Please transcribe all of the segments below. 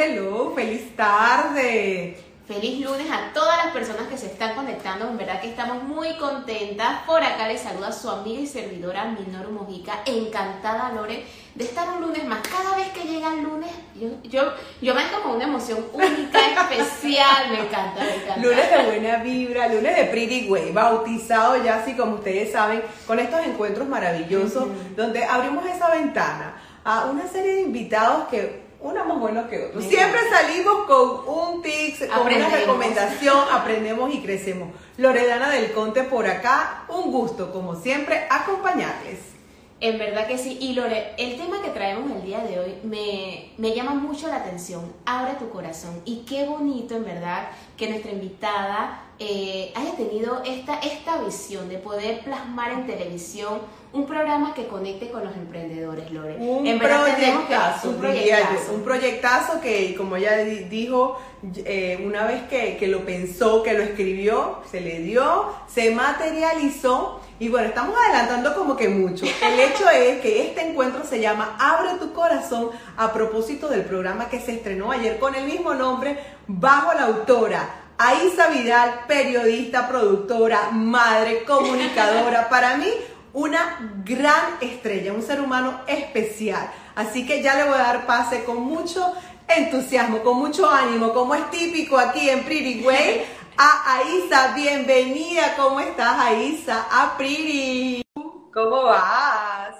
hello, feliz tarde. Feliz lunes a todas las personas que se están conectando. En verdad que estamos muy contentas. Por acá les saluda su amiga y servidora Minoru Mojica. Encantada, Lore, de estar un lunes más. Cada vez que llega el lunes, yo, yo, yo me con una emoción única, especial. Me encanta, me encanta. Lunes de buena vibra, lunes de Pretty Way, bautizado ya así como ustedes saben, con estos encuentros maravillosos, donde abrimos esa ventana a una serie de invitados que uno más bueno que otro. Siempre salimos con un tips, con una recomendación, aprendemos y crecemos. Loredana del Conte por acá, un gusto como siempre acompañarles. En verdad que sí. Y Lore, el tema que traemos el día de hoy me, me, llama mucho la atención. Abre tu corazón. Y qué bonito, en verdad, que nuestra invitada eh, haya tenido esta, esta visión de poder plasmar en televisión un programa que conecte con los emprendedores, Lore. Un en proyectazo, un proyectazo. Un proyectazo que, como ella dijo, eh, una vez que, que, lo pensó, que lo escribió, se le dio, se materializó. Y bueno, estamos adelantando como que mucho. El hecho es que este encuentro se llama Abre tu corazón a propósito del programa que se estrenó ayer con el mismo nombre bajo la autora Aisa Vidal, periodista, productora, madre, comunicadora, para mí una gran estrella, un ser humano especial. Así que ya le voy a dar pase con mucho entusiasmo, con mucho ánimo, como es típico aquí en Pretty Way, a Aisa. Bienvenida, ¿cómo estás Aisa? A Pretty. ¿Cómo vas?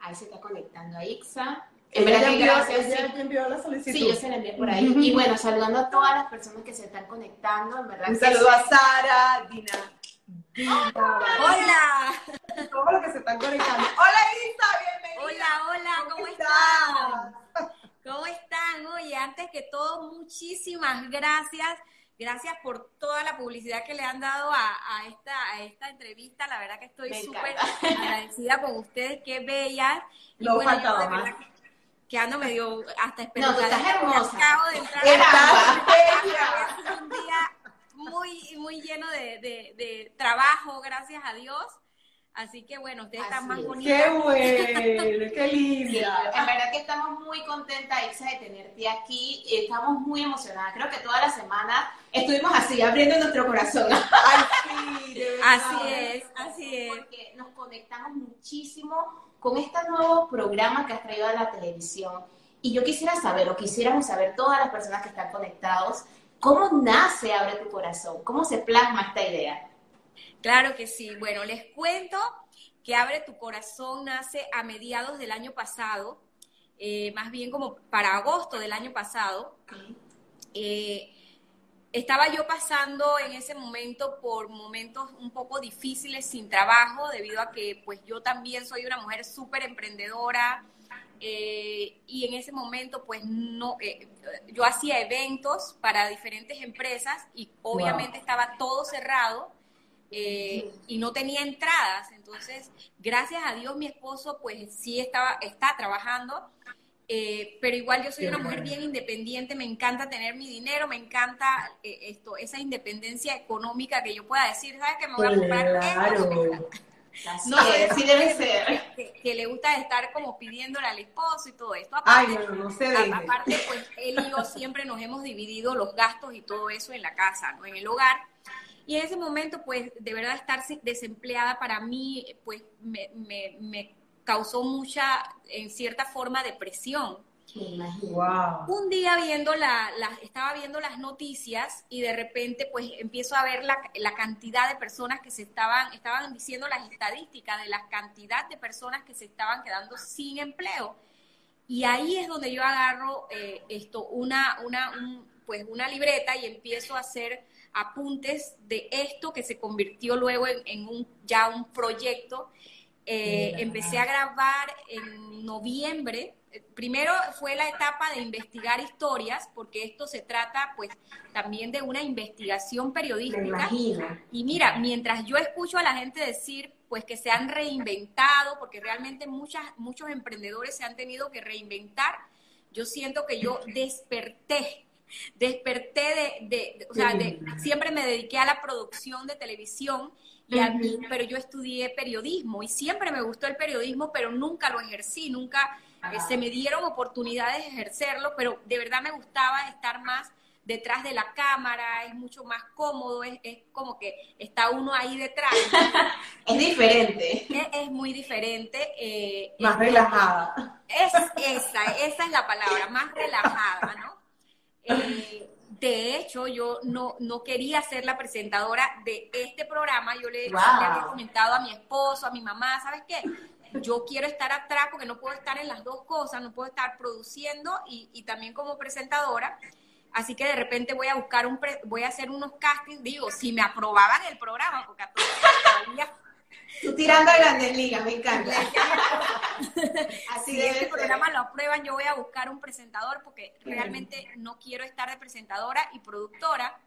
Ahí se está conectando Aisa. En verdad que gracias. envió la solicitud. Sí, yo se la envié por ahí. Y bueno, saludando a todas las personas que se están conectando, en verdad. Un saludo a Sara, Dina. Hola. Todos los que se están conectando. Hola Isa, bienvenida. Hola, hola, ¿cómo, están? ¿Cómo están? Oye, antes que todo, muchísimas gracias. Gracias por toda la publicidad que le han dado a, esta, a esta entrevista. La verdad que estoy súper agradecida con ustedes. Qué bellas. Y no bueno, faltaba más que ando medio hasta esperando. No, estás hermosa. Acabo de entrar. Estás un día muy, muy lleno de, de, trabajo, gracias a Dios. Así que bueno, ustedes están más bonitos. Qué bueno, qué linda. en verdad que estamos muy contentas, Isa, de tenerte aquí. Estamos muy emocionadas. Creo que toda la semana estuvimos así, abriendo nuestro corazón. Ay, sí, Así es, así es. Porque nos conectamos muchísimo con este nuevo programa que has traído a la televisión. Y yo quisiera saber, o quisiéramos saber todas las personas que están conectados, ¿cómo nace Abre tu Corazón? ¿Cómo se plasma esta idea? Claro que sí. Bueno, les cuento que Abre tu Corazón nace a mediados del año pasado, eh, más bien como para agosto del año pasado. Eh, estaba yo pasando en ese momento por momentos un poco difíciles sin trabajo, debido a que pues yo también soy una mujer súper emprendedora eh, y en ese momento pues no, eh, yo hacía eventos para diferentes empresas y obviamente estaba todo cerrado eh, y no tenía entradas, entonces gracias a Dios mi esposo pues sí estaba, está trabajando eh, pero igual yo soy una mujer bien independiente, me encanta tener mi dinero, me encanta eh, esto, esa independencia económica que yo pueda decir, ¿sabes? Que me voy a comprar claro. No, sí debe ser. Que, le gusta estar como pidiéndole al esposo y todo esto. Aparte, Ay, no, no aparte, pues él y yo siempre nos hemos dividido los gastos y todo eso en la casa, ¿no? En el hogar. Y en ese momento, pues, de verdad estar desempleada para mí, pues, me, me, me causó mucha, en cierta forma, depresión. Wow. Un día viendo la, estaba viendo las noticias y de repente pues empiezo a ver la, la, cantidad de personas que se estaban, estaban diciendo las estadísticas de la cantidad de personas que se estaban quedando sin empleo. Y ahí es donde yo agarro eh, esto, una, una, pues una libreta y empiezo a hacer apuntes de esto que se convirtió luego en, en un, ya un proyecto eh, empecé a grabar en noviembre. Primero fue la etapa de investigar historias, porque esto se trata pues también de una investigación periodística. Y mira, mientras yo escucho a la gente decir pues que se han reinventado, porque realmente muchas, muchos emprendedores se han tenido que reinventar, yo siento que yo desperté desperté de, de, o sea, de, siempre me dediqué a la producción de televisión y a mí, pero yo estudié periodismo y siempre me gustó el periodismo, pero nunca lo ejercí, nunca eh, se me dieron oportunidades de ejercerlo, pero de verdad me gustaba estar más detrás de la cámara, es mucho más cómodo, es, como que está uno ahí detrás. es diferente. Es, muy diferente. Eh, más relajada. Es, esa, esa es la palabra, más relajada, ¿no? Eh, de hecho, yo no, no quería ser la presentadora de este programa, yo le, le había comentado a mi esposo, a mi mamá, ¿sabes qué? Yo quiero estar atrás porque no puedo estar en las dos cosas, no puedo estar produciendo y, y también como presentadora. Así que de repente voy a buscar un, voy a hacer unos castings, digo, si me aprobaban el programa, porque a todos todavía... Tú tirando a grandes ligas, me encanta. Así si este programa lo aprueban, yo voy a buscar un presentador porque realmente no quiero estar de presentadora y productora,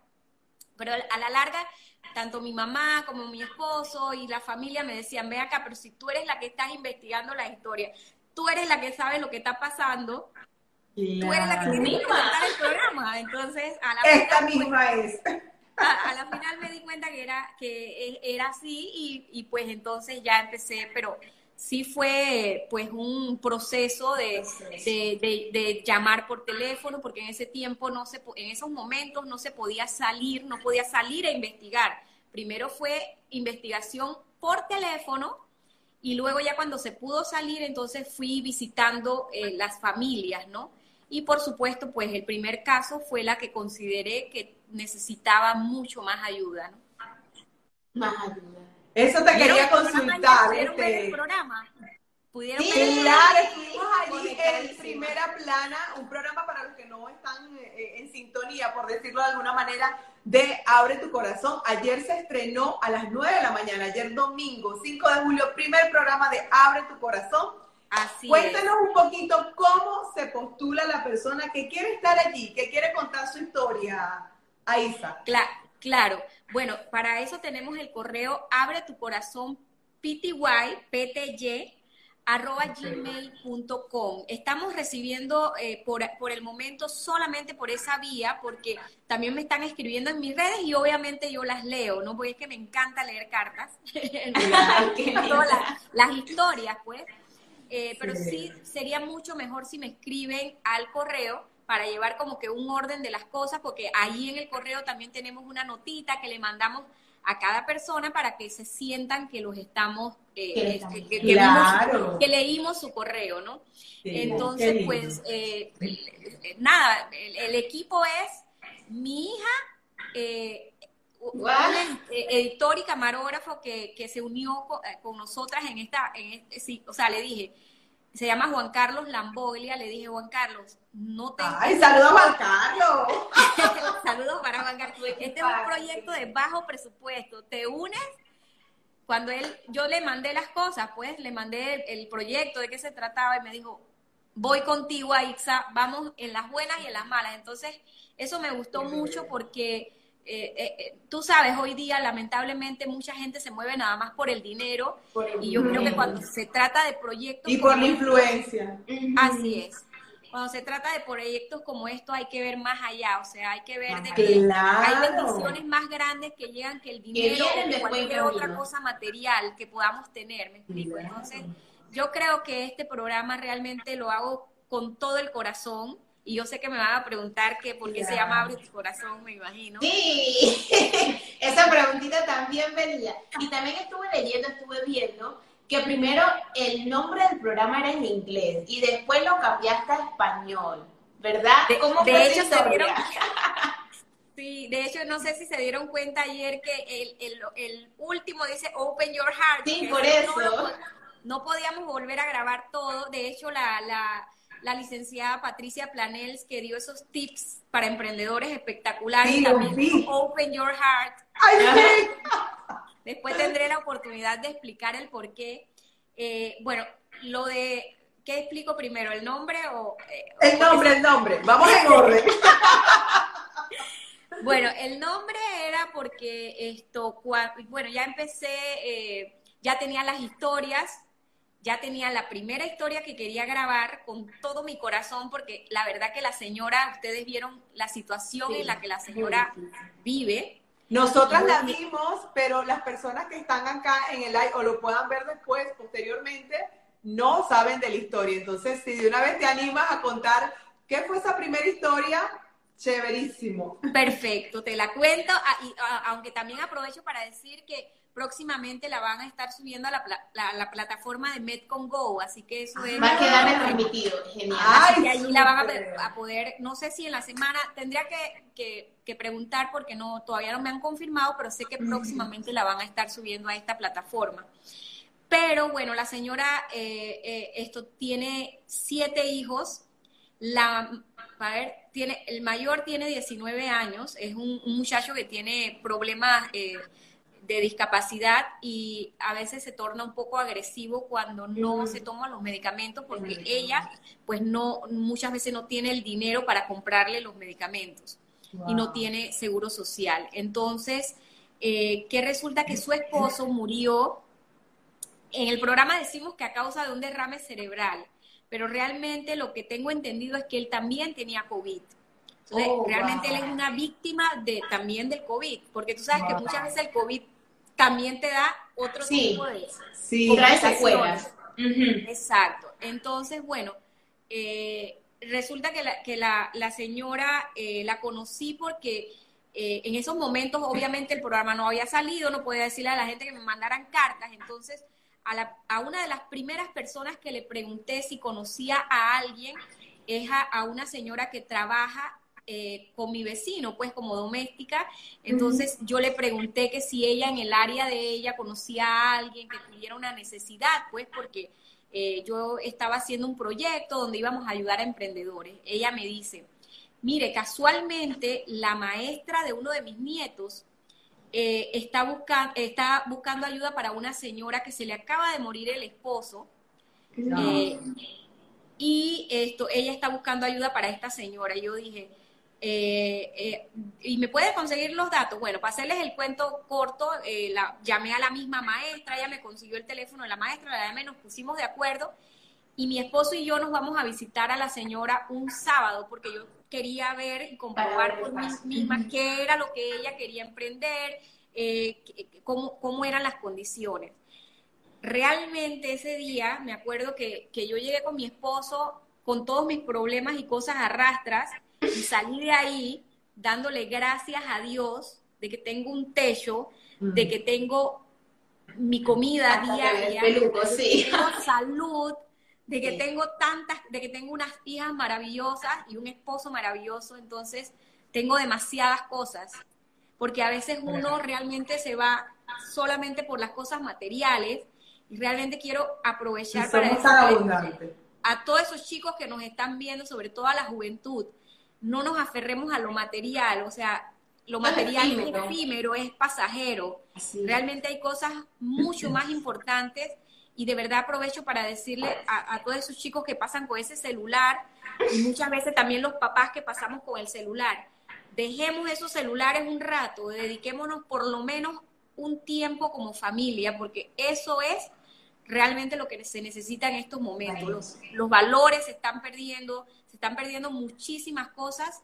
pero a la larga, tanto mi mamá como mi esposo y la familia me decían, ve acá, pero si tú eres la que estás investigando la historia, tú eres la que sabe lo que está pasando, tú eres la que tiene que contar el programa. Entonces, a la Esta final, misma es. A, la final me di cuenta que era, que era así y, y pues entonces ya empecé, pero sí fue pues un proceso de, de, llamar por teléfono, porque en ese tiempo no se, en esos momentos no se podía salir, no podía salir a investigar. Primero fue investigación por teléfono y luego ya cuando se pudo salir, entonces fui visitando eh, las familias, ¿no? Y por supuesto, pues el primer caso fue la que consideré que necesitaba mucho más ayuda, ¿no? Más ayuda. Eso te quería consultar. Este... el programa? ¿Pudieron sí, claro, estuvimos allí en Primera Plana, un programa para los que no están eh, en sintonía, por decirlo de alguna manera, de Abre tu Corazón. Ayer se estrenó a las 9 de la mañana, ayer domingo, 5 de julio, primer programa de Abre tu Corazón Cuéntanos un poquito cómo se postula la persona que quiere estar allí, que quiere contar su historia, Aisa. Claro, claro. Bueno, para eso tenemos el correo abre tu corazón pty, pty, arroba gmail.com. Estamos recibiendo eh, por, por, el momento solamente por esa vía, porque también me están escribiendo en mis redes y obviamente yo las leo, ¿no? Porque es que me encanta leer cartas, todas las historias, pues. Eh, pero sí. sería mucho mejor si me escriben al correo para llevar como que un orden de las cosas, porque ahí en el correo también tenemos una notita que le mandamos a cada persona para que se sientan que los estamos, eh, este, que, leímos su correo, ¿no? Entonces, pues, eh, nada, el, equipo es mi hija, eh, editor y camarógrafo que, que se unió con, nosotras en esta, en este, sí, o sea, le dije, se llama Juan Carlos Lamboglia, le dije, Juan Carlos, no te... ¡Ay, saludos a Juan Carlos! saludos para Juan Carlos. Este es un proyecto de bajo presupuesto. ¿Te unes? Cuando él, yo le mandé las cosas, pues, le mandé el, proyecto de qué se trataba y me dijo, voy contigo a Ixa, vamos en las buenas y en las malas. Entonces, eso me gustó mucho porque eh, eh, eh, tú sabes, hoy día lamentablemente mucha gente se mueve nada más por el dinero. Y yo creo que cuando se trata de proyectos... Y por la influencia. Así es. Cuando se trata de proyectos como esto hay que ver más allá, o sea, hay que ver de que hay bendiciones más grandes que llegan que el dinero o cualquier otra cosa material que podamos tener, ¿me explico? Entonces, yo creo que este programa realmente lo hago con todo el corazón y yo sé que me van a preguntar que por qué se llama Abre tu corazón, me imagino. Sí, esa preguntita también venía. Y también estuve leyendo, estuve viendo que primero el nombre del programa era en inglés y después lo cambiaste a español, ¿verdad? De, ¿Cómo de hecho, se dieron, sí, de hecho, no sé si se dieron cuenta ayer que el, el, último dice Open Your Heart. Sí, por eso. No, podíamos volver a grabar todo. De hecho, la, la la licenciada Patricia Planels, que dio esos tips para emprendedores espectaculares. también Open Your Heart. Después tendré la oportunidad de explicar el por qué. Eh, bueno, lo de, ¿qué explico primero? ¿El nombre o...? Eh, el nombre, el nombre. Vamos en orden. bueno, el nombre era porque esto, bueno, ya empecé, eh, ya tenía las historias ya tenía la primera historia que quería grabar con todo mi corazón, porque la verdad que la señora, ustedes vieron la situación en la que la señora vive. Nosotras la vimos, pero las personas que están acá en el live o lo puedan ver después, posteriormente, no saben de la historia. Entonces, si de una vez te animas a contar qué fue esa primera historia, chéverísimo. Perfecto, te la cuento, ah, ah, aunque también aprovecho para decir que próximamente la van a estar subiendo a la, plataforma de Metcon Go, así que eso es... Va a quedar retransmitido, genial. que allí la van a, poder, no sé si en la semana, tendría que, preguntar porque no todavía no me han confirmado, pero sé que próximamente la van a estar subiendo a esta plataforma. Pero bueno, la señora, eh, eh, esto tiene siete hijos, la, a ver, tiene, el mayor tiene 19 años, es un, muchacho que tiene problemas... Eh, de discapacidad y a veces se torna un poco agresivo cuando no se toman los medicamentos porque ella pues no muchas veces no tiene el dinero para comprarle los medicamentos y no tiene seguro social. Entonces, eh, que resulta que su esposo murió, en el programa decimos que a causa de un derrame cerebral, pero realmente lo que tengo entendido es que él también tenía COVID. Entonces, oh, realmente él es una víctima de, también del COVID, porque tú sabes que muchas veces el COVID también te da otro tipo de sí, secuelas. Exacto. Entonces, bueno, eh, resulta que la, que la, la señora eh, la conocí porque eh, en esos momentos, obviamente, el programa no había salido, no podía decirle a la gente que me mandaran cartas. Entonces, a, la, a una de las primeras personas que le pregunté si conocía a alguien es a una señora que trabaja eh, con mi vecino, pues como doméstica. Entonces yo le pregunté que si ella en el área de ella conocía a alguien que tuviera una necesidad, pues porque eh, yo estaba haciendo un proyecto donde íbamos a ayudar a emprendedores. Ella me dice, mire, casualmente la maestra de uno de mis nietos eh, está, buscando, está buscando ayuda para una señora que se le acaba de morir el esposo. y esto, ella está buscando ayuda para esta señora. Y yo dije, eh, eh, y me puede conseguir los datos. Bueno, para hacerles el cuento corto, eh, la, llamé a la misma maestra, ella me consiguió el teléfono de la maestra, la llamé, nos pusimos de acuerdo y mi esposo y yo nos vamos a visitar a la señora un sábado porque yo quería ver y comprobar por mí misma qué era lo que ella quería emprender, cómo, cómo, eran las condiciones. Realmente ese día me acuerdo que, que yo llegué con mi esposo con todos mis problemas y cosas arrastras y salí de ahí dándole gracias a Dios de que tengo un techo, de que tengo mi comida diaria, de que tengo salud, de que tengo tantas, de que tengo unas hijas maravillosas y un esposo maravilloso, entonces tengo demasiadas cosas, porque a veces uno realmente se va solamente por las cosas materiales y realmente quiero aprovechar para decirle a todos esos chicos que nos están viendo, sobre todo a la juventud, no nos aferremos a lo material, o sea, lo material es efímero, es pasajero. Realmente hay cosas mucho más importantes y de verdad aprovecho para decirle a, todos esos chicos que pasan con ese celular y muchas veces también los papás que pasamos con el celular, dejemos esos celulares un rato, dediquémonos por lo menos un tiempo como familia, porque eso es realmente lo que se necesita en estos momentos. Los, los valores se están perdiendo, están perdiendo muchísimas cosas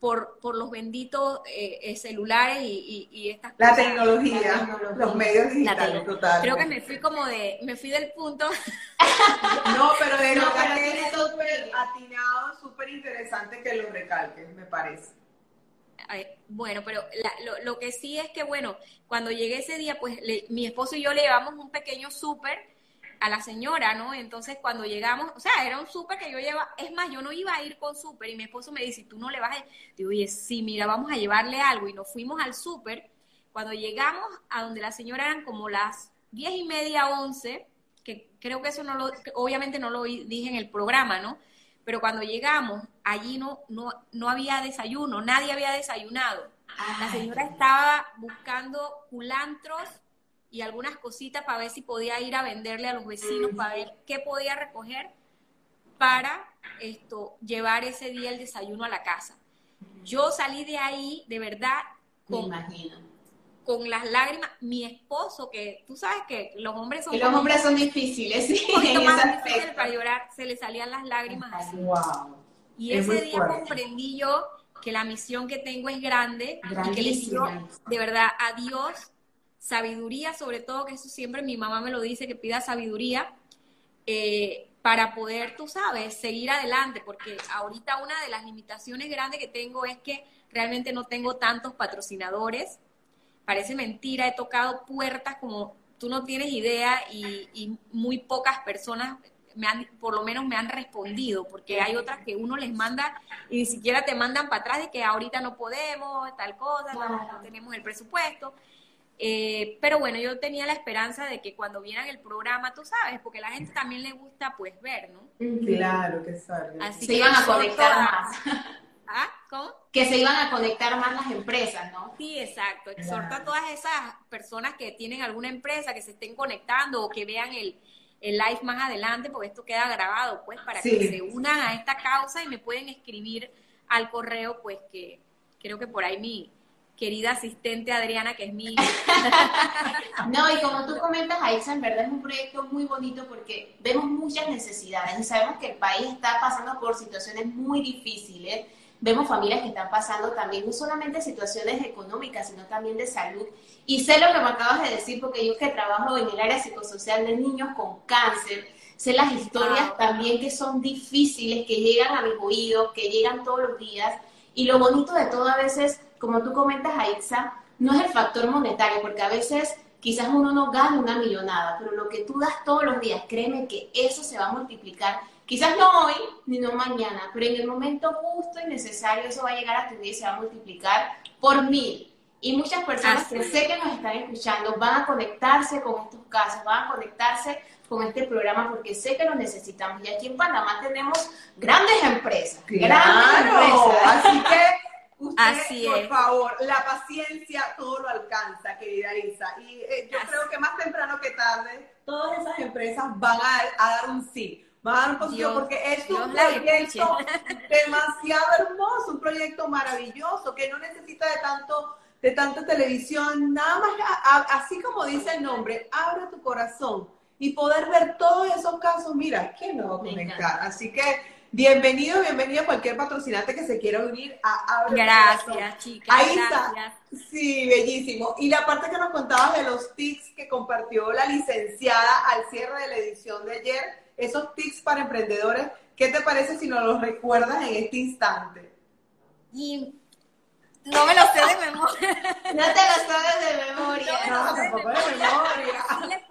por, por los benditos eh, eh, celulares y, y, estas la Tecnología, los medios digitales, total. Creo que me fui como de, me fui del punto. no, pero de no, pero súper atinado, súper interesante que lo recalques, me parece. bueno, pero lo, lo, que sí es que, bueno, cuando llegué ese día, pues mi esposo y yo le llevamos un pequeño súper a la señora, ¿no? Entonces cuando llegamos, o sea, era un súper que yo llevaba, es más, yo no iba a ir con súper y mi esposo me dice, tú no le vas a... Digo, oye, sí, mira, vamos a llevarle algo y nos fuimos al súper. Cuando llegamos a donde la señora eran como las diez y media, once, que creo que eso no lo, obviamente no lo dije en el programa, ¿no? Pero cuando llegamos, allí no, no, no había desayuno, nadie había desayunado. La señora estaba buscando culantros y algunas cositas para ver si podía ir a venderle a los vecinos, para ver qué podía recoger para esto llevar ese día el desayuno a la casa. Yo salí de ahí de verdad con, con las lágrimas. Mi esposo, que tú sabes que los hombres son... los hombres son difíciles, sí. Un más difíciles para llorar, se le salían las lágrimas así. Y ese día comprendí yo que la misión que tengo es grande y que le digo de verdad a Dios sabiduría, sobre todo, que eso siempre mi mamá me lo dice, que pida sabiduría, eh, para poder, tú sabes, seguir adelante, porque ahorita una de las limitaciones grandes que tengo es que realmente no tengo tantos patrocinadores. Parece mentira, he tocado puertas como tú no tienes idea y, muy pocas personas me han, por lo menos me han respondido, porque hay otras que uno les manda y ni siquiera te mandan para atrás de que ahorita no podemos, tal cosa, no tenemos el presupuesto. Eh, pero bueno, yo tenía la esperanza de que cuando vieran el programa, tú sabes, porque a la gente también le gusta pues ver, ¿no? Claro que salga. Así se iban a conectar más. ¿Ah? ¿Cómo? Que se iban a conectar más las empresas, ¿no? Sí, exacto. Exhorto a todas esas personas que tienen alguna empresa, que se estén conectando o que vean el, el live más adelante, porque esto queda grabado, pues, para que se unan a esta causa y me pueden escribir al correo, pues, que creo que por ahí mi, querida asistente Adriana, que es mi... no, y como tú comentas, Aixa, en verdad es un proyecto muy bonito porque vemos muchas necesidades y sabemos que el país está pasando por situaciones muy difíciles. Vemos familias que están pasando también no solamente situaciones económicas, sino también de salud. Y sé lo que me acabas de decir porque yo que trabajo en el área psicosocial de niños con cáncer, sé las historias también que son difíciles, que llegan a mis oídos, que llegan todos los días. Y lo bonito de todo a veces como tú comentas, Aixa, no es el factor monetario, porque a veces quizás uno no gana una millonada, pero lo que tú das todos los días, créeme que eso se va a multiplicar. Quizás no hoy ni no mañana, pero en el momento justo y necesario eso va a llegar a tu vida y se va a multiplicar por mil. Y muchas personas que sé que nos están escuchando van a conectarse con estos casos, van a conectarse con este programa porque sé que lo necesitamos. Y aquí en Panamá tenemos grandes empresas. Grandes empresas. Así que Así por favor, la paciencia todo lo alcanza, querida Isa. Y eh, yo creo que más temprano que tarde, todas esas empresas van a, dar un sí. Van a dar un positivo porque es un proyecto demasiado hermoso, un proyecto maravilloso que no necesita de tanto de tanta televisión, nada más, así como dice el nombre, abre tu corazón y poder ver todos esos casos, mira, ¿quién no va a conectar? Así que Bienvenido, bienvenido a cualquier patrocinante que se quiera unir a Abre Gracias, chicas. Ahí está. Sí, bellísimo. Y la parte que nos contabas de los tics que compartió la licenciada al cierre de la edición de ayer, esos tics para emprendedores, ¿qué te parece si nos los recuerdas en este instante? Y no me lo sé de memoria. No te lo sabes de memoria. No, tampoco de memoria. Pero ¿qué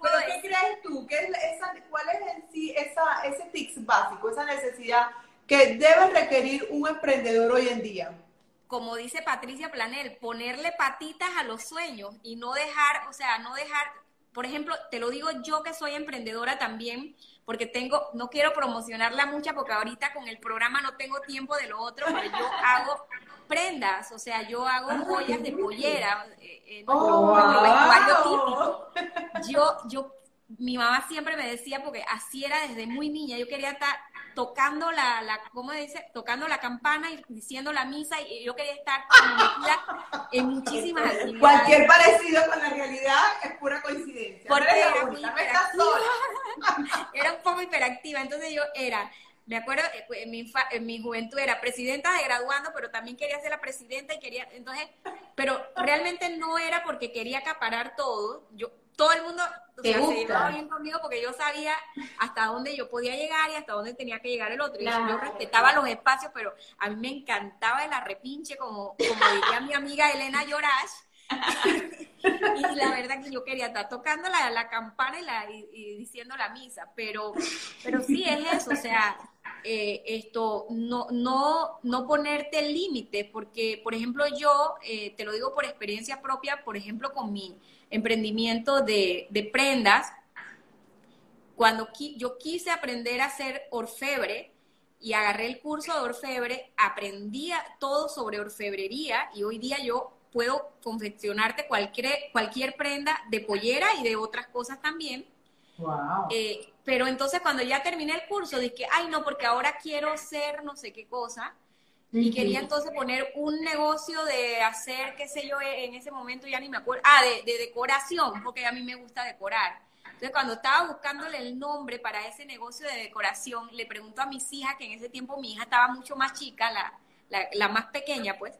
crees tú? ¿Qué es esa, ¿Cuál es en sí esa, ese tics básico, esa necesidad que debe requerir un emprendedor hoy en día? Como dice Patricia Planel, ponerle patitas a los sueños y no dejar, o sea, no dejar, por ejemplo, te lo digo yo que soy emprendedora también, porque tengo, no quiero promocionarla mucha porque ahorita con el programa no tengo tiempo de lo otro, pero yo hago prendas, o sea, yo hago joyas de pollera, eh, eh oh, Yo, yo, mi mamá siempre me decía, porque así era desde muy niña, yo quería estar tocando la, la ¿cómo dice? Tocando la campana y diciendo la misa y yo quería estar en muchísimas actividades. Cualquier parecido con la realidad es pura coincidencia. Porque era muy hiperactiva. era un poco hiperactiva, entonces yo era me acuerdo, eh, pues, en mi, en mi juventud era presidenta de graduando, pero también quería ser la presidenta y quería, entonces, pero realmente no era porque quería acaparar todo. Yo, todo el mundo o sea, se llevaba bien conmigo porque yo sabía hasta dónde yo podía llegar y hasta dónde tenía que llegar el otro. Y yo respetaba los espacios, pero a mí me encantaba el arrepinche, como, como diría mi amiga Elena Llorash. y la verdad que yo quería estar tocando la, la campana y, la, y, diciendo la misa, pero, pero sí es eso, o sea, eh, esto, no, no, no ponerte límites, porque, por ejemplo, yo, eh, te lo digo por experiencia propia, por ejemplo, con mi emprendimiento de, de prendas, cuando yo quise aprender a hacer orfebre y agarré el curso de orfebre, aprendía todo sobre orfebrería y hoy día yo puedo confeccionarte cualquier, cualquier prenda de pollera y de otras cosas también. Wow. Eh, pero entonces cuando ya terminé el curso dije, ay no, porque ahora quiero ser no sé qué cosa. Y quería entonces poner un negocio de hacer, qué sé yo, en ese momento ya ni me acuerdo, ah, de, de decoración, porque a mí me gusta decorar. Entonces cuando estaba buscándole el nombre para ese negocio de decoración, le pregunto a mis hijas, que en ese tiempo mi hija estaba mucho más chica, la, la, la más pequeña pues,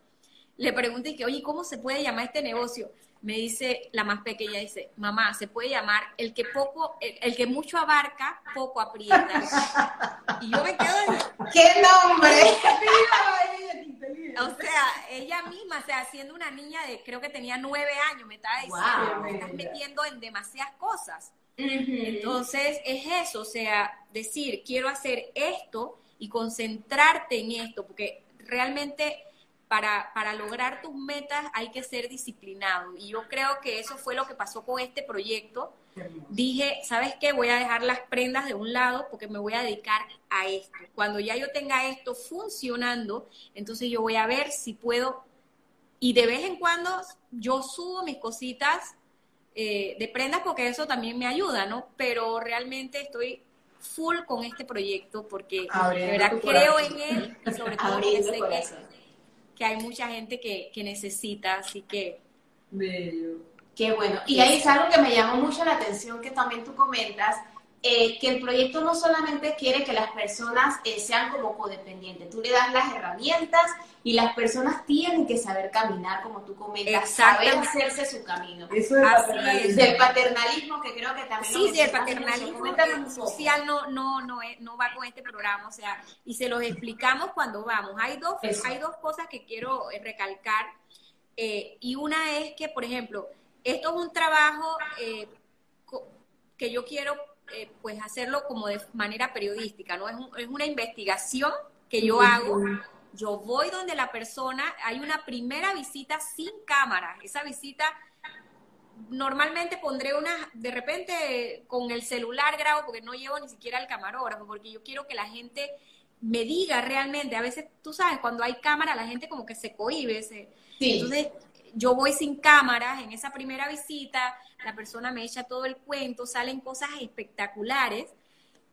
le pregunté que, oye, ¿cómo se puede llamar este negocio? Me dice la más pequeña, dice, mamá, se puede llamar el que poco, el, que mucho abarca, poco aprieta. y yo me quedo ¿Qué nombre? o sea, ella misma, o sea, siendo una niña de, creo que tenía nueve años, me estaba diciendo, me estás metiendo en demasiadas cosas. Entonces, es eso, o sea, decir, quiero hacer esto y concentrarte en esto, porque realmente para, para, lograr tus metas hay que ser disciplinado. Y yo creo que eso fue lo que pasó con este proyecto. Dije, ¿sabes qué? Voy a dejar las prendas de un lado porque me voy a dedicar a esto. Cuando ya yo tenga esto funcionando, entonces yo voy a ver si puedo. Y de vez en cuando yo subo mis cositas eh, de prendas porque eso también me ayuda, ¿no? Pero realmente estoy full con este proyecto porque de verdad creo en él y sobre todo porque sé que que hay mucha gente que, que necesita, así que... Bello. Qué bueno. Y ahí es algo que me llamó mucho la atención que también tú comentas, eh, que el proyecto no solamente quiere que las personas eh, sean como codependientes, tú le das las herramientas y las personas tienen que saber caminar, como tú comentas, saber hacerse su camino. Eso es paternalismo. Del paternalismo que creo que también... Sí, sí, el paternalismo social no, no, no, no va con este programa, o sea, y se los explicamos cuando vamos. Hay dos, hay dos cosas que quiero eh, recalcar, y una es que, por ejemplo, esto es un trabajo que yo quiero eh, pues hacerlo como de manera periodística, ¿no? Es, es una investigación que yo hago. Yo voy donde la persona, hay una primera visita sin cámara. Esa visita normalmente pondré una, de repente con el celular grabo porque no llevo ni siquiera el camarógrafo, porque yo quiero que la gente me diga realmente, a veces tú sabes, cuando hay cámara la gente como que se cohibe, se, entonces yo voy sin cámaras en esa primera visita, la persona me echa todo el cuento, salen cosas espectaculares,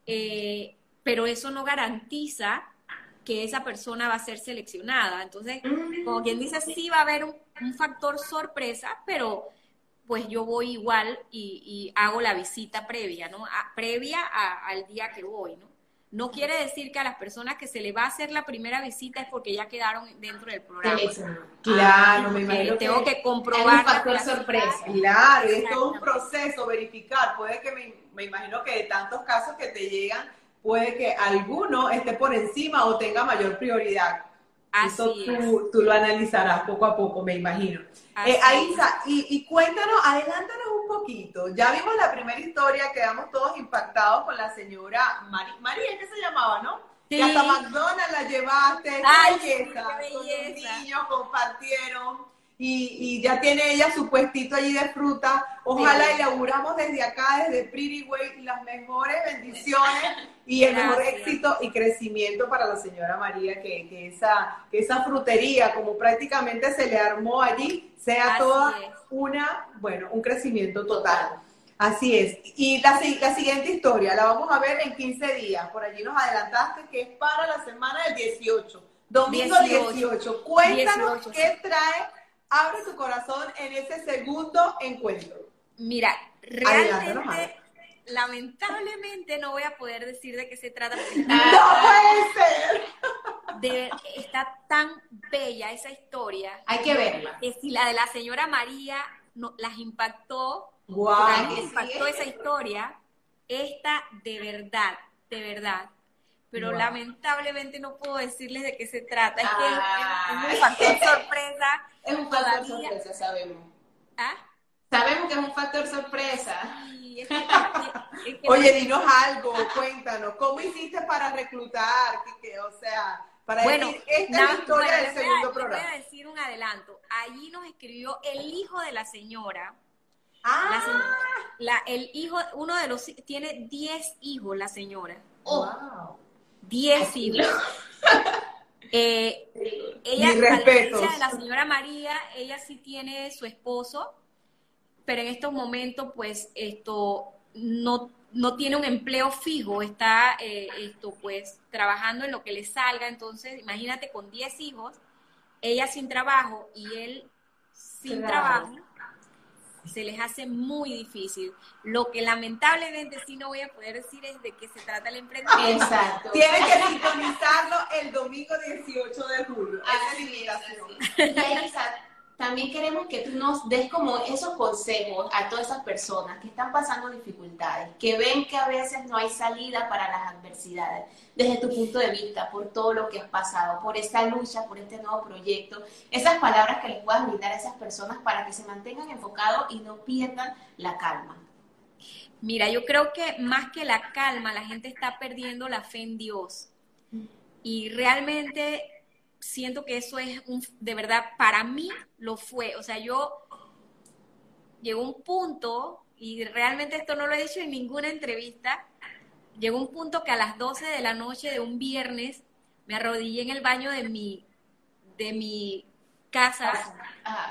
eh, pero eso no garantiza que esa persona va a ser seleccionada. Entonces, como quien dice, sí va a haber un, factor sorpresa, pero pues yo voy igual y, hago la visita previa, ¿no? previa al día que voy, ¿no? No quiere decir que a las personas que se le va a hacer la primera visita es porque ya quedaron dentro del programa. Claro, me imagino. Tengo que, comprobar. factor sorpresa. Claro, es todo un proceso, verificar. Puede que me, me imagino que de tantos casos que te llegan, puede que alguno esté por encima o tenga mayor prioridad. Eso tú, tú, lo analizarás poco a poco, me imagino. Eh, Aisa, y, y, cuéntanos, adelántanos un poquito. Ya vimos la primera historia, quedamos todos impactados con la señora María, María, ¿qué se llamaba, no? Sí. Que hasta McDonald's la llevaste, Ay, belleza, qué belleza. Con los niños compartieron y, ya tiene ella su puestito allí de fruta. Ojalá inauguramos desde acá, desde Pretty Way, las mejores bendiciones y el mejor éxito y crecimiento para la señora María, que, esa, que esa frutería, como prácticamente se le armó allí, sea toda una, bueno, un crecimiento total. Así es. Y la, la, siguiente historia la vamos a ver en 15 días. Por allí nos adelantaste que es para la semana del 18. Domingo 18. Cuéntanos qué trae abre tu corazón en ese segundo encuentro. Mira, realmente, lamentablemente no voy a poder decir de qué se trata. ¡No puede ser! está tan bella esa historia. Hay que verla. Que si la de la señora María no, las impactó, wow, impactó esa historia, esta de verdad, de verdad, pero lamentablemente no puedo decirles de qué se trata. Es que es, un factor sorpresa. Es un factor sorpresa, sabemos. ¿Ah? Sabemos que es un factor sorpresa. Oye, dinos algo, cuéntanos, ¿cómo hiciste para reclutar? o sea, para bueno, decir, esta es la historia del segundo programa. Voy a decir un adelanto. Allí nos escribió el hijo de la señora. Ah. La, el hijo, uno de los, tiene 10 hijos la señora. Oh. Wow. 10 hijos. Eh, ella, a la señora María, ella sí tiene su esposo, pero en estos momentos, pues, esto no, no tiene un empleo fijo, está eh, esto, pues, trabajando en lo que le salga. Entonces, imagínate con 10 hijos, ella sin trabajo y él sin trabajo se les hace muy difícil. Lo que lamentablemente sí no voy a poder decir es de qué se trata el emprendimiento. Exacto. Tienen que sintonizarlo el domingo 18 de julio. Esa es la invitación. También queremos que tú nos des como esos consejos a todas esas personas que están pasando dificultades, que ven que a veces no hay salida para las adversidades, desde tu punto de vista, por todo lo que has pasado, por esta lucha, por este nuevo proyecto, esas palabras que les puedan brindar a esas personas para que se mantengan enfocados y no pierdan la calma. Mira, yo creo que más que la calma, la gente está perdiendo la fe en Dios. Y realmente siento que eso es un, de verdad, para mí lo fue. O sea, yo llegó un punto, y realmente esto no lo he dicho en ninguna entrevista, llegó un punto que a las 12 de la noche de un viernes me arrodillé en el baño de mi, de mi casa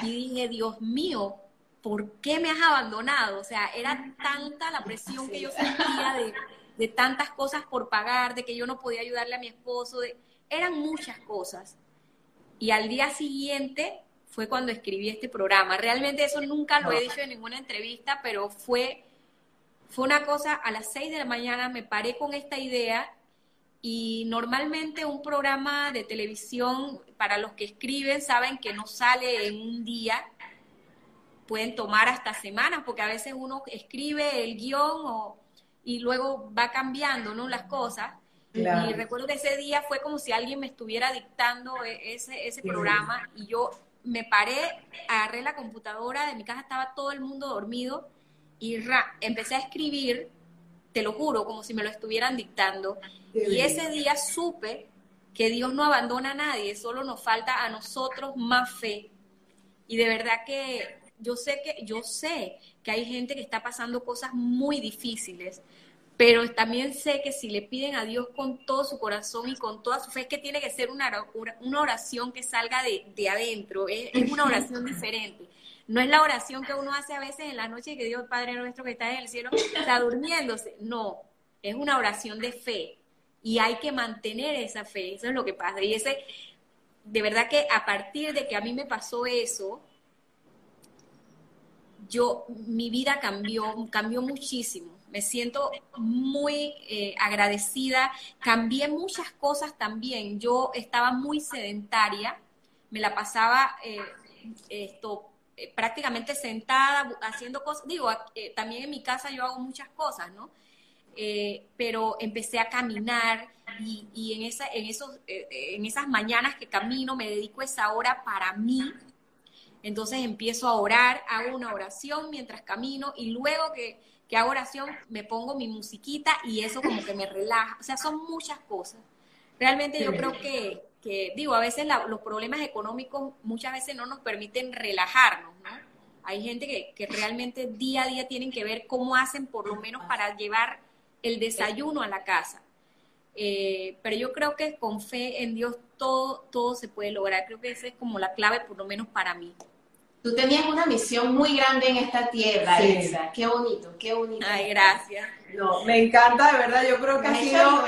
y dije, Dios mío, ¿por qué me has abandonado? O sea, era tanta la presión que yo sentía de, de tantas cosas por pagar, de que yo no podía ayudarle a mi esposo, de eran muchas cosas. Y al día siguiente fue cuando escribí este programa. Realmente eso nunca lo he dicho en ninguna entrevista, pero fue, fue una cosa, a las 6 de la mañana me paré con esta idea y normalmente un programa de televisión, para los que escriben, saben que no sale en un día, pueden tomar hasta semanas, porque a veces uno escribe el guion y luego va cambiando ¿no? las cosas. Y recuerdo que ese día fue como si alguien me estuviera dictando e-, ese, ese programa y yo me paré, agarré la computadora, de mi casa estaba todo el mundo dormido y empecé a escribir, te lo juro, como si me lo estuvieran dictando. y ese día supe que Dios no abandona a nadie, solo nos falta a nosotros más fe. Y de verdad que yo sé que yo sé que hay gente que está pasando cosas muy difíciles, pero también sé que si le piden a Dios con todo su corazón y con toda su fe, es que tiene que ser una, una oración que salga de, de adentro, es, una oración diferente. No es la oración que uno hace a veces en la noche que Dios Padre nuestro que está en el cielo está durmiéndose. No, es una oración de fe y hay que mantener esa fe, eso es lo que pasa. Y ese, de verdad que a partir de que a mí me pasó eso, yo, mi vida cambió, cambió muchísimo me siento muy eh, agradecida. Cambié muchas cosas también. Yo estaba muy sedentaria, me la pasaba eh, esto eh, prácticamente sentada haciendo cosas. Digo, también en mi casa yo hago muchas cosas, ¿no? pero empecé a caminar y, en, esa, en, esos, en esas mañanas que camino me dedico esa hora para mí. Entonces empiezo a orar, hago una oración mientras camino y luego que que hago oración, me pongo mi musiquita y eso como que me relaja. O sea, son muchas cosas. Realmente yo creo que, que digo, a veces los problemas económicos muchas veces no nos permiten relajarnos, ¿no? Hay gente que, que realmente día a día tienen que ver cómo hacen por lo menos para llevar el desayuno a la casa. Eh, pero yo creo que con fe en Dios todo, todo se puede lograr. Creo que esa es como la clave, por lo menos para mí. Tú tenías una misión muy grande en esta tierra, sí. Qué bonito, qué bonito. Ay, gracias. No, me encanta, de verdad. Yo creo que ha sido.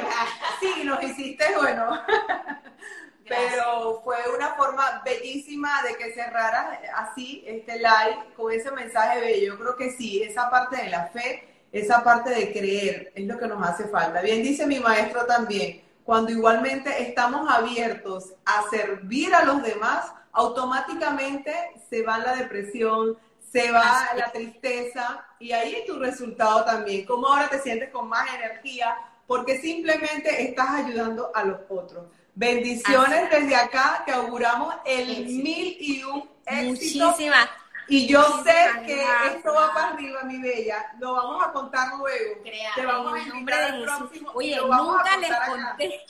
Sí, nos hiciste, bueno. Pero fue una forma bellísima de que cerraras así este live con ese mensaje bello. Yo creo que sí, esa parte de la fe, esa parte de creer es lo que nos hace falta. Bien dice mi maestro también, cuando igualmente estamos abiertos a servir a los demás, automáticamente se va la depresión, se va la tristeza y ahí es tu resultado también. Como ahora te sientes con más energía porque simplemente estás ayudando a los otros. Bendiciones desde acá, te auguramos el mil y un éxito. Muchísimas. Y yo sé que esto va para arriba, mi bella. Lo vamos a contar luego. te vamos a nombre de Próximo, Oye, nunca les conté.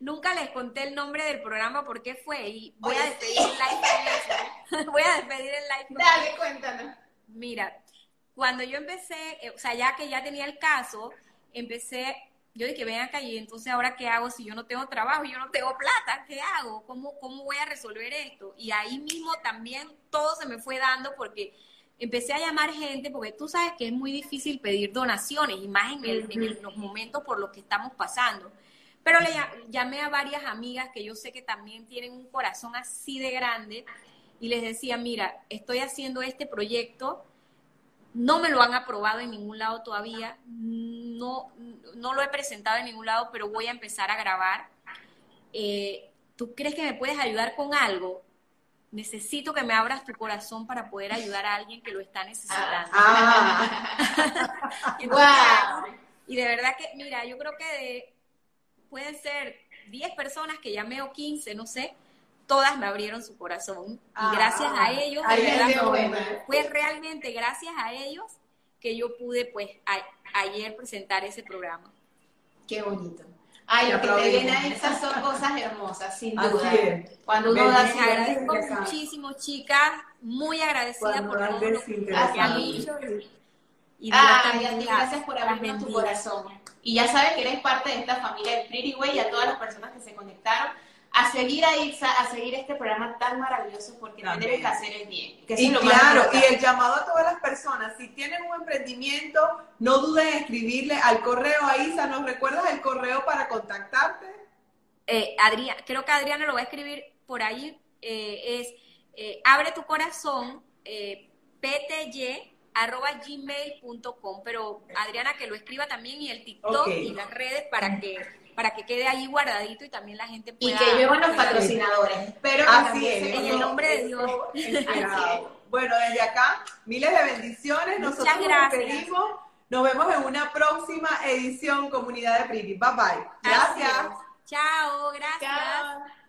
Nunca les conté el nombre del programa por qué fue y voy a despedir el live voy a despedir el live Dale, cuéntanos. Mira, cuando yo empecé, eh, o sea, ya que ya tenía el caso, empecé, yo dije, ven acá y entonces ahora qué hago si yo no tengo trabajo, yo no tengo plata, ¿qué hago? ¿Cómo, cómo voy a resolver esto? Y ahí mismo también todo se me fue dando porque empecé a llamar gente, porque tú sabes que es muy difícil pedir donaciones, y más en, en los momentos por los que estamos pasando. Pero le llamé a varias amigas que yo sé que también tienen un corazón así de grande y les decía, mira, estoy haciendo este proyecto, no me lo han aprobado en ningún lado todavía, no, no lo he presentado en ningún lado, pero voy a empezar a grabar. Eh, ¿Tú crees que me puedes ayudar con algo? necesito que me abras tu corazón para poder ayudar a alguien que lo está necesitando. Ah. Y de verdad que, mira, yo creo que pueden ser 10 personas que llamé o 15, no sé, todas me abrieron su corazón. y gracias a ellos, fue realmente gracias a ellos que yo pude, pues, ayer presentar ese programa. Qué bonito. Ay, lo que te viene a esas son cosas hermosas, sin duda. Cuando uno da Les agradezco muchísimo, chicas, muy agradecida por todo lo que han dicho. Y, Ay, a ti gracias por abrirnos tu corazón. Y ya sabes que eres parte de esta familia de Pretty Way y a todas las personas que se conectaron a seguir a Itza, a seguir este programa tan maravilloso porque tenemos que hacer el bien. y claro, y el llamado a todas las personas, si tienen un emprendimiento, no duden en escribirle al correo a Isa, ¿nos recuerdas el correo para contactarte? Eh, Adriana, creo que Adriana lo va a escribir por ahí, eh, es eh, abre tu corazón, eh, pty arroba gmail.com, pero Adriana que lo escriba también y el TikTok y las redes para que para que quede ahí guardadito y también la gente pueda... Y que lleven los patrocinadores. Espero Así es, en el nombre de Dios. Bueno, desde acá, miles de bendiciones. Nosotros nos despedimos. Nos vemos en una próxima edición Comunidad de Pretty. Bye bye. Gracias. Chao, gracias. Chao.